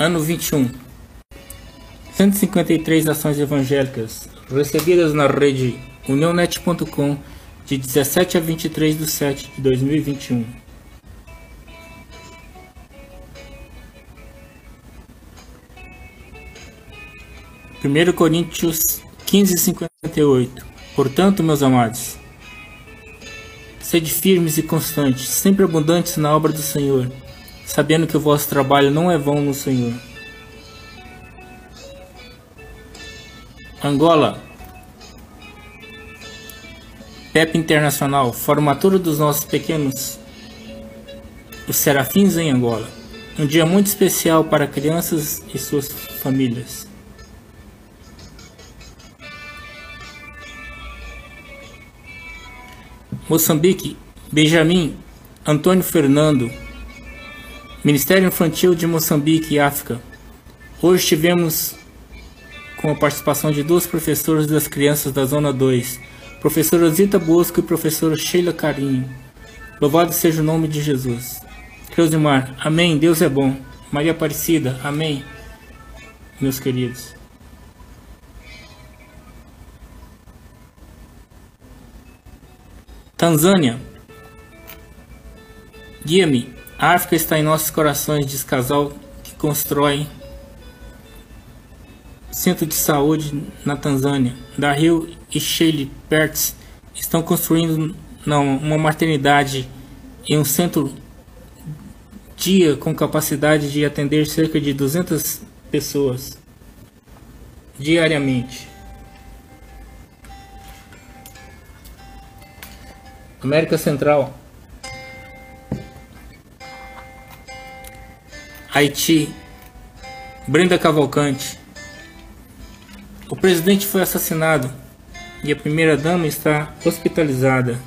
Ano 21. 153 ações evangélicas recebidas na rede unionet.com de 17 a 23 de 7 de 2021. Primeiro Coríntios 15, 58. Portanto, meus amados, sede firmes e constantes, sempre abundantes na obra do Senhor, sabendo que o vosso trabalho não é vão no Senhor. Angola. PEP Internacional, formatura dos nossos pequenos, os Serafins em Angola. Um dia muito especial para crianças e suas famílias. Moçambique, Benjamin Antônio Fernando, Ministério Infantil de Moçambique e África. Hoje tivemos com a participação de duas professoras das crianças da Zona 2, professora Zita Bosco e professora Sheila Carinho. Louvado seja o nome de Jesus. Creusimar, amém, Deus é bom. Maria Aparecida, amém, meus queridos. Tanzânia. Guia-me. A África está em nossos corações, diz casal que constrói centro de saúde na Tanzânia. Daryl e Shelley Pertz estão construindo não, uma maternidade em um centro dia com capacidade de atender cerca de 200 pessoas diariamente. América Central, Haiti, Brenda Cavalcante. O presidente foi assassinado e a primeira-dama está hospitalizada.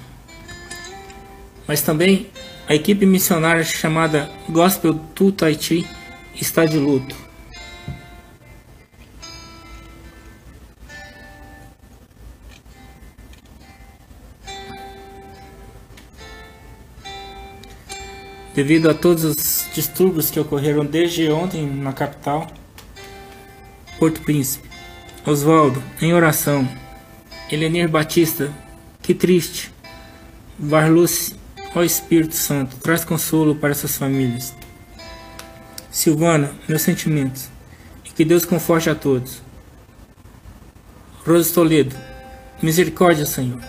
Mas também a equipe missionária chamada Gospel to Tahiti está de luto. Devido a todos os distúrbios que ocorreram desde ontem na capital, Porto Príncipe. Oswaldo, em oração. Elenir Batista, que triste. Varluce, ó Espírito Santo, traz consolo para essas famílias. Silvana, meus sentimentos. E que Deus conforte a todos. Rose Toledo, misericórdia, Senhor.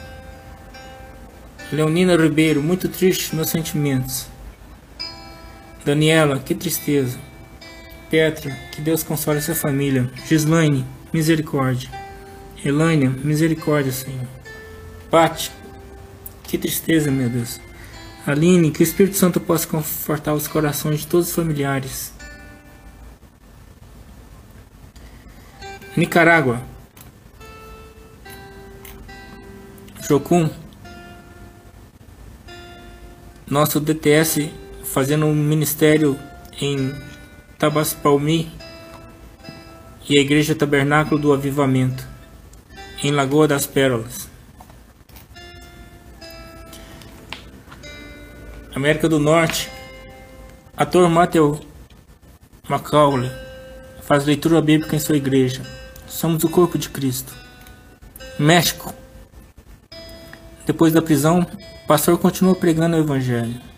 Leonina Ribeiro, muito triste, meus sentimentos. Daniela, que tristeza. Petra, que Deus console sua família. Gislaine, misericórdia. Elânia, misericórdia, Senhor. Pati, que tristeza, meu Deus. Aline, que o Espírito Santo possa confortar os corações de todos os familiares. Nicarágua. Jocum. Nosso DTS fazendo um ministério em Tabaspalmi e a Igreja Tabernáculo do Avivamento, em Lagoa das Pérolas. América do Norte, ator Matthew Macaulay faz leitura bíblica em sua igreja. Somos o corpo de Cristo. México. Depois da prisão, o pastor continua pregando o evangelho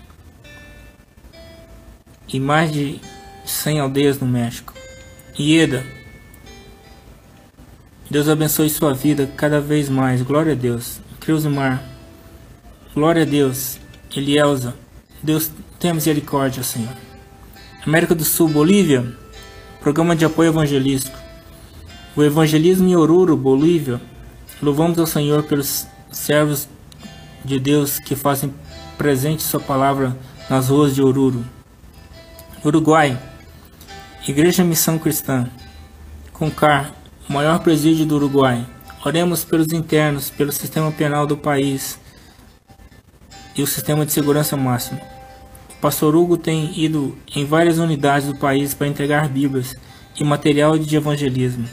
e mais de 100 aldeias no México. Ieda, Deus abençoe sua vida cada vez mais. Glória a Deus. Cruzimar, glória a Deus. Elielza, Deus tenha misericórdia, Senhor. América do Sul, Bolívia, programa de apoio evangelístico. O evangelismo em Oruro, Bolívia. Louvamos ao Senhor pelos servos de Deus que fazem presente sua palavra nas ruas de Oruro. Uruguai, Igreja Missão Cristã, CONCAR, maior presídio do Uruguai. Oremos pelos internos, pelo sistema penal do país e o sistema de segurança máximo. O pastor Hugo tem ido em várias unidades do país para entregar Bíblias e material de evangelismo.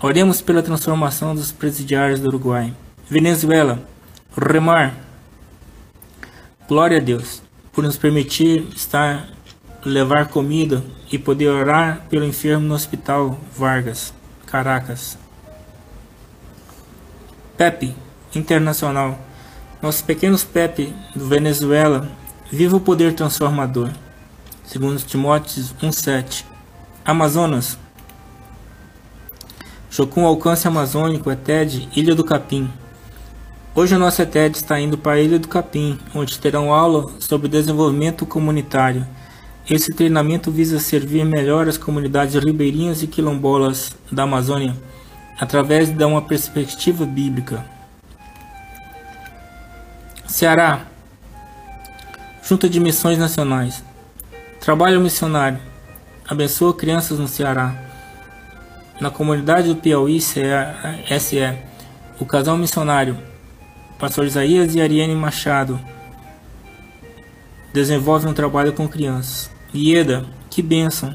Oremos pela transformação dos presidiários do Uruguai. Venezuela, Remar. Glória a Deus por nos permitir estar levar comida e poder orar pelo enfermo no hospital Vargas, Caracas. Pepe Internacional. Nossos pequenos Pepe do Venezuela, viva o poder transformador. Segundo Timóteo 1:7. Amazonas. Chocum Alcance Amazônico, ETED, Ilha do Capim. Hoje a nossa ETED está indo para a Ilha do Capim, onde terão aula sobre desenvolvimento comunitário. Esse treinamento visa servir melhor as comunidades ribeirinhas e quilombolas da Amazônia, através de uma perspectiva bíblica. Ceará Junta de Missões Nacionais. Trabalho missionário. Abençoa crianças no Ceará. Na comunidade do Piauí SE O casal missionário Pastor Isaías e Ariane Machado Desenvolve um trabalho com crianças Ieda, que bênção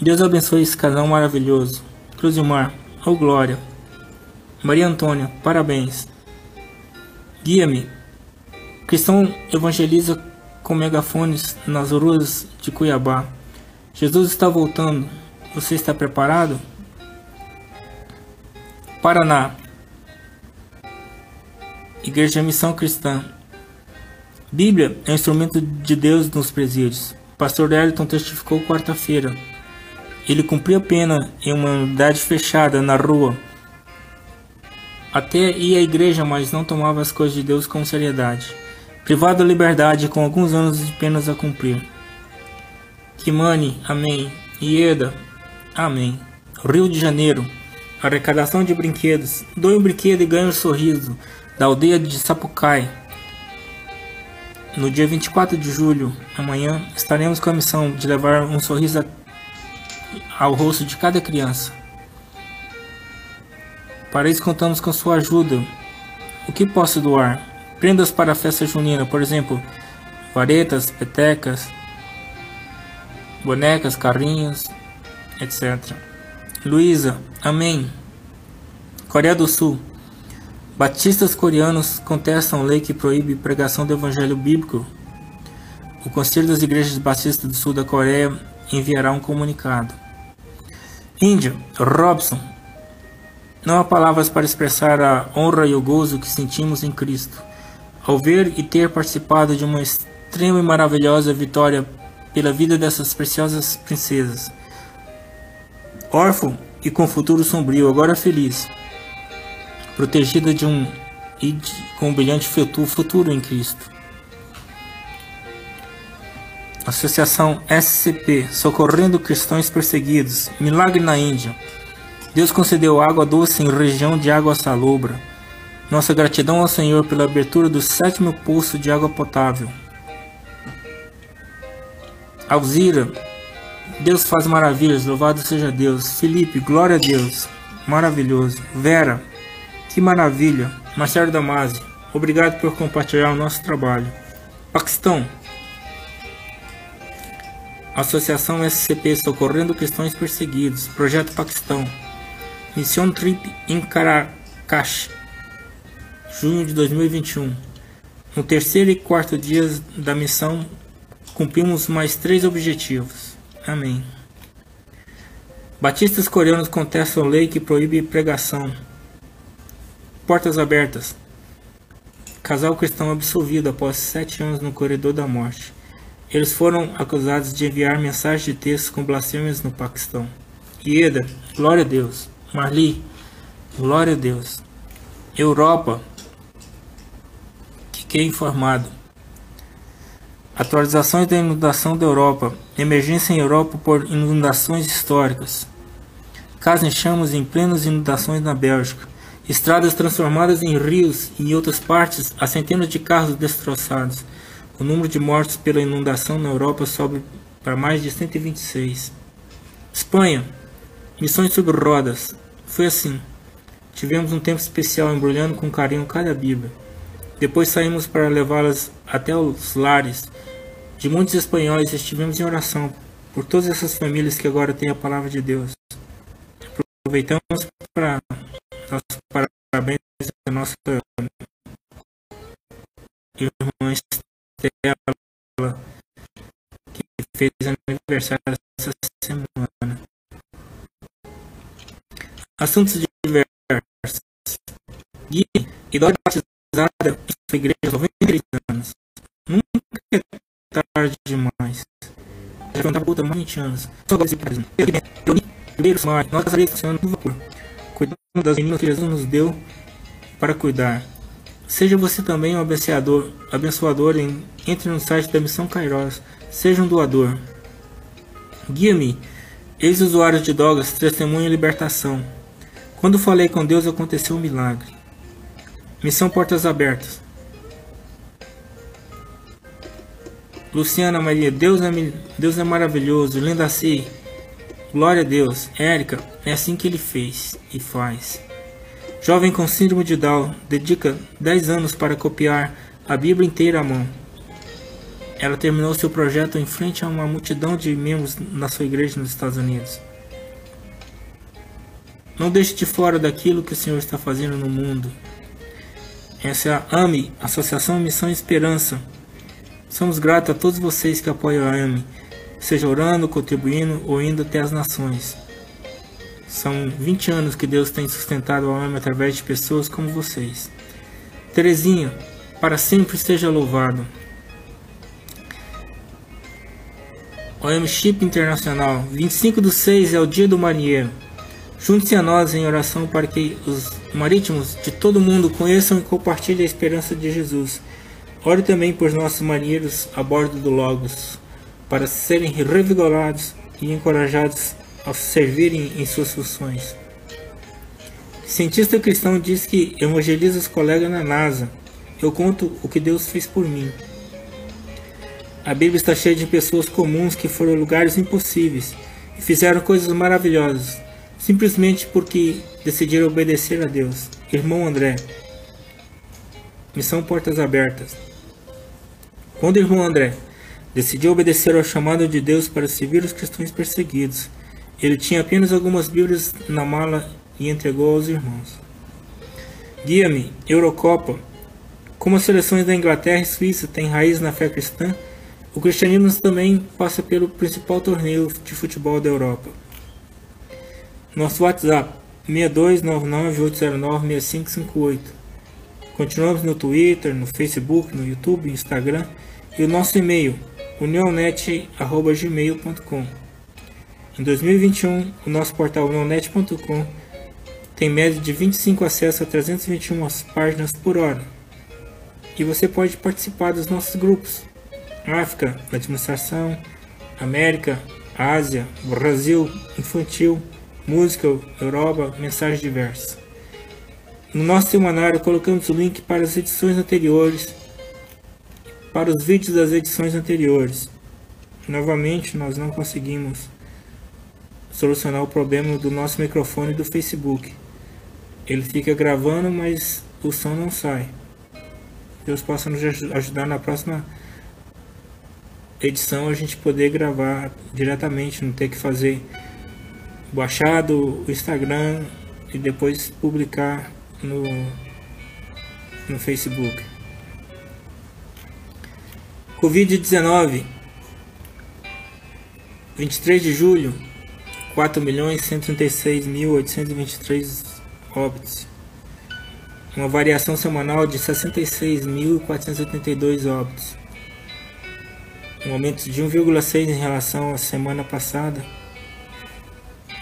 Deus abençoe esse casal maravilhoso Cruzimar, oh glória Maria Antônia, parabéns Guia-me Cristão evangeliza com megafones nas ruas de Cuiabá. Jesus está voltando. Você está preparado? Paraná. Igreja Missão Cristã. Bíblia é um instrumento de Deus nos presídios. Pastor Elton testificou quarta-feira. Ele cumpriu pena em uma unidade fechada na rua. Até ia à igreja, mas não tomava as coisas de Deus com seriedade privado da liberdade com alguns anos de penas a cumprir. Kimani, amém. Ieda, amém. Rio de Janeiro, arrecadação de brinquedos. Doe um brinquedo e ganhe um sorriso, da aldeia de Sapucai. No dia 24 de julho, amanhã, estaremos com a missão de levar um sorriso ao rosto de cada criança. Para isso, contamos com sua ajuda. O que posso doar? Prendas para a festa junina, por exemplo, varetas, petecas, bonecas, carrinhos, etc. Luísa, amém. Coreia do Sul. Batistas coreanos contestam lei que proíbe pregação do evangelho bíblico. O Conselho das Igrejas Batistas do Sul da Coreia enviará um comunicado. Índia, Robson. Não há palavras para expressar a honra e o gozo que sentimos em Cristo ao ver e ter participado de uma extrema e maravilhosa vitória pela vida dessas preciosas princesas. Órfão e com futuro sombrio, agora feliz, protegida de um e com um brilhante futuro em Cristo. Associação SCP, socorrendo cristãos perseguidos, milagre na Índia. Deus concedeu água doce em região de água salobra. Nossa gratidão ao Senhor pela abertura do sétimo poço de água potável. Alzira, Deus faz maravilhas, louvado seja Deus. Felipe, glória a Deus, maravilhoso. Vera, que maravilha. Marcelo Damasi, obrigado por compartilhar o nosso trabalho. Paquistão, Associação SCP Socorrendo Cristãos Perseguidos, Projeto Paquistão, Missão Trip em Caracas, junho de 2021. No terceiro e quarto dias da missão, cumprimos mais três objetivos. Amém. Batistas coreanos contestam lei que proíbe pregação. Portas abertas. Casal cristão absolvido após sete anos no corredor da morte. Eles foram acusados de enviar mensagens de texto com blasfêmias no Paquistão. Ieda, glória a Deus. Marli, glória a Deus. Europa, Fiquei informado. Atualizações da inundação da Europa. Emergência em Europa por inundações históricas. Casa em chamas em plenas inundações na Bélgica. Estradas transformadas em rios e em outras partes, há centenas de carros destroçados. O número de mortos pela inundação na Europa sobe para mais de 126. Espanha. Missões sobre rodas. Foi assim. Tivemos um tempo especial embrulhando com carinho cada Bíblia. Depois saímos para levá-las até os lares de muitos espanhóis estivemos em oração por todas essas famílias que agora têm a palavra de Deus. Aproveitamos para dar parabéns à nossa irmã Estela, que fez aniversário essa semana. Assuntos diversos. Guia, idade batizada em sua igreja aos 93 anos. Nunca é tarde demais. Já puta mais 20 anos. Só agora esse país. Primeiro, nós casarei funcionando no vapor. Das meninas que Jesus nos deu para cuidar. Seja você também um abençoador, abençoador em, entre no site da Missão Kairos. Seja um doador. Guia-me, ex-usuários de drogas, testemunho e libertação. Quando falei com Deus, aconteceu um milagre. Missão Portas Abertas. Luciana Maria, Deus é, Deus é maravilhoso. Linda C, glória a Deus. Érica, é assim que ele fez e faz. Jovem com síndrome de Down dedica 10 anos para copiar a Bíblia inteira à mão. Ela terminou seu projeto em frente a uma multidão de membros na sua igreja nos Estados Unidos. Não deixe de fora daquilo que o Senhor está fazendo no mundo. Essa é a AME, Associação Missão e Esperança. Somos gratos a todos vocês que apoiam a AME, seja orando, contribuindo ou indo até as nações. São 20 anos que Deus tem sustentado a alma através de pessoas como vocês. Terezinha, para sempre seja louvado. OM Chip Internacional, 25 do 6 é o dia do marinheiro. Junte-se a nós em oração para que os marítimos de todo o mundo conheçam e compartilhem a esperança de Jesus. Ore também por nossos marinheiros a bordo do Logos, para serem revigorados e encorajados ao servirem em suas funções. Cientista cristão diz que evangeliza os colegas na NASA. Eu conto o que Deus fez por mim. A Bíblia está cheia de pessoas comuns que foram a lugares impossíveis e fizeram coisas maravilhosas, simplesmente porque decidiram obedecer a Deus. Irmão André. Missão Portas Abertas. Quando o irmão André decidiu obedecer ao chamado de Deus para servir os cristãos perseguidos, ele tinha apenas algumas Bíblias na mala e entregou aos irmãos. Guia-me, Eurocopa. Como as seleções da Inglaterra e Suíça têm raiz na fé cristã, o cristianismo também passa pelo principal torneio de futebol da Europa. Nosso WhatsApp 6299-809-6558. Continuamos no Twitter, no Facebook, no YouTube, Instagram e o nosso e-mail unionet.gmail.com. Em 2021, o nosso portal neonet.com tem média de 25 acessos a 321 páginas por hora. E você pode participar dos nossos grupos: África, Administração, América, Ásia, Brasil, Infantil, Música, Europa, Mensagens Diversas. No nosso semanário colocamos o link para as edições anteriores, para os vídeos das edições anteriores. Novamente, nós não conseguimos solucionar o problema do nosso microfone do Facebook. Ele fica gravando, mas o som não sai. Deus possa nos ajudar na próxima edição a gente poder gravar diretamente, não ter que fazer baixar do Instagram e depois publicar no, no Facebook. Covid-19 23 de julho 4.136.823 óbitos, uma variação semanal de 66.482 óbitos, um aumento de 1,6 em relação à semana passada.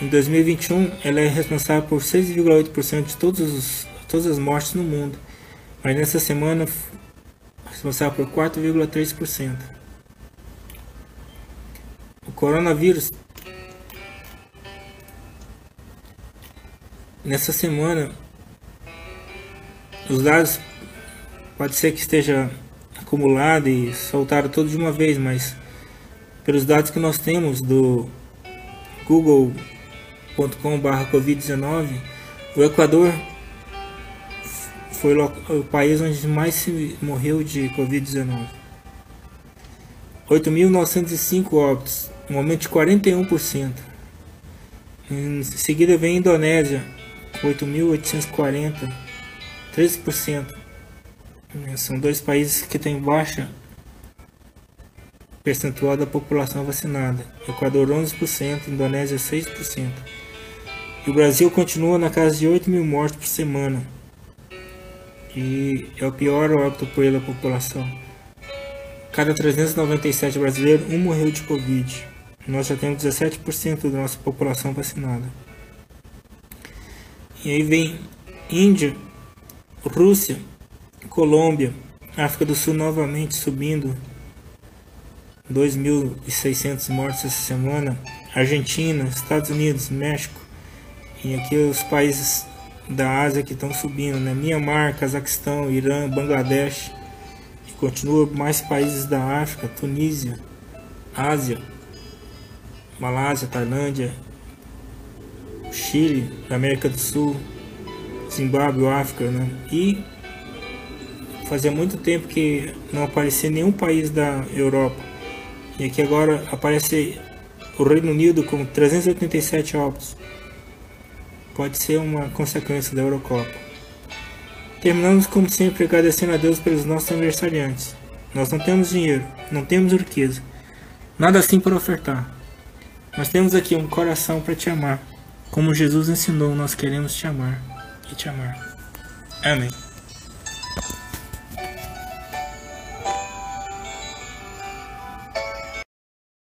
Em 2021, ela é responsável por 6,8% de todos todas as mortes no mundo, mas nessa semana responsável por 4,3%. O coronavírus nessa semana os dados pode ser que esteja acumulado e soltado todo de uma vez, mas pelos dados que nós temos do google.com/covid19, o Equador foi o país onde mais se morreu de covid-19. 8.905 óbitos, um aumento de 41%. Em seguida vem a Indonésia, 8.840, 13%. São dois países que têm baixa percentual da população vacinada. Equador 11%, Indonésia 6%. E o Brasil continua na casa de 8 mil mortes por semana. E é o pior óbito da população. Cada 397 brasileiros, um morreu de Covid. Nós já temos 17% da nossa população vacinada. E aí vem Índia, Rússia, Colômbia, África do Sul novamente subindo 2.600 mortes essa semana, Argentina, Estados Unidos, México e aqui os países da Ásia que estão subindo, né? Myanmar, Cazaquistão, Irã, Bangladesh e continua mais países da África, Tunísia, Ásia, Malásia, Tailândia, Chile, América do Sul, Zimbábue, África, né? E fazia muito tempo que não aparecia nenhum país da Europa. E aqui agora aparece o Reino Unido com 387 óbitos. Pode ser uma consequência da Eurocopa. Terminamos como sempre agradecendo a Deus pelos nossos aniversariantes. Nós não temos dinheiro, não temos riqueza, nada assim para ofertar. Nós temos aqui um coração para te amar. Como Jesus ensinou, nós queremos te amar e te amar. Amém.